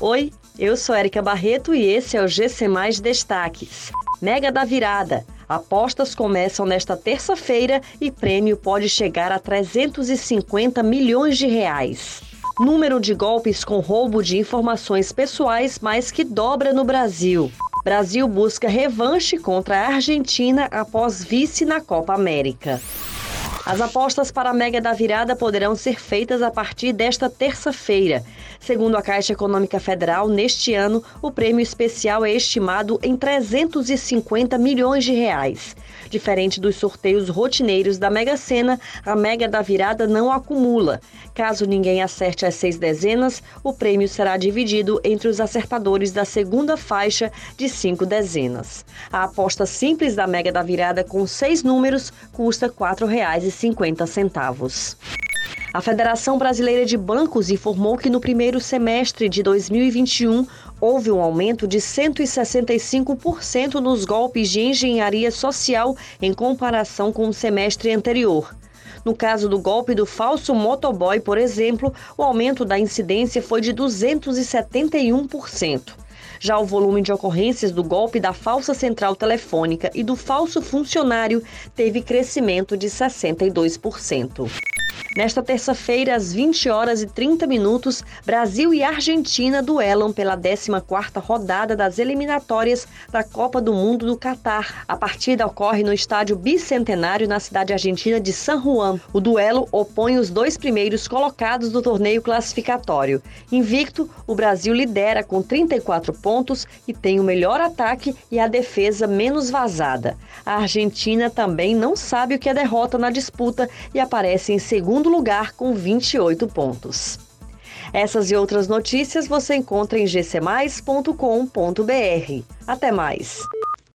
Oi, eu sou Érica Barreto e esse é o GC Mais Destaques. Mega da Virada. Apostas começam nesta terça-feira e prêmio pode chegar a 350 milhões de reais. Número de golpes com roubo de informações pessoais mais que dobra no Brasil. Brasil busca revanche contra a Argentina após vice na Copa América. As apostas para a Mega da Virada poderão ser feitas a partir desta terça-feira. Segundo a Caixa Econômica Federal, neste ano, o prêmio especial é estimado em 350 milhões de reais. Diferente dos sorteios rotineiros da Mega Sena, a Mega da Virada não acumula. Caso ninguém acerte as seis dezenas, o prêmio será dividido entre os acertadores da segunda faixa de cinco dezenas. A aposta simples da Mega da Virada com seis números custa R$ 4,50. A Federação Brasileira de Bancos informou que no primeiro semestre de 2021 houve um aumento de 165% nos golpes de engenharia social em comparação com o semestre anterior. No caso do golpe do falso motoboy, por exemplo, o aumento da incidência foi de 271%. Já o volume de ocorrências do golpe da falsa central telefônica e do falso funcionário teve crescimento de 62%. Nesta terça-feira, às 20 horas e 30 minutos, Brasil e Argentina duelam pela 14ª rodada das eliminatórias da Copa do Mundo do Catar. A partida ocorre no estádio Bicentenário na cidade argentina de San Juan. O duelo opõe os dois primeiros colocados do torneio classificatório. Invicto, o Brasil lidera com 34 pontos e tem o melhor ataque e a defesa menos vazada. A Argentina também não sabe o que é derrota na disputa e aparece em segundo segundo lugar com 28 pontos. Essas e outras notícias você encontra em gcmais.com.br. Até mais!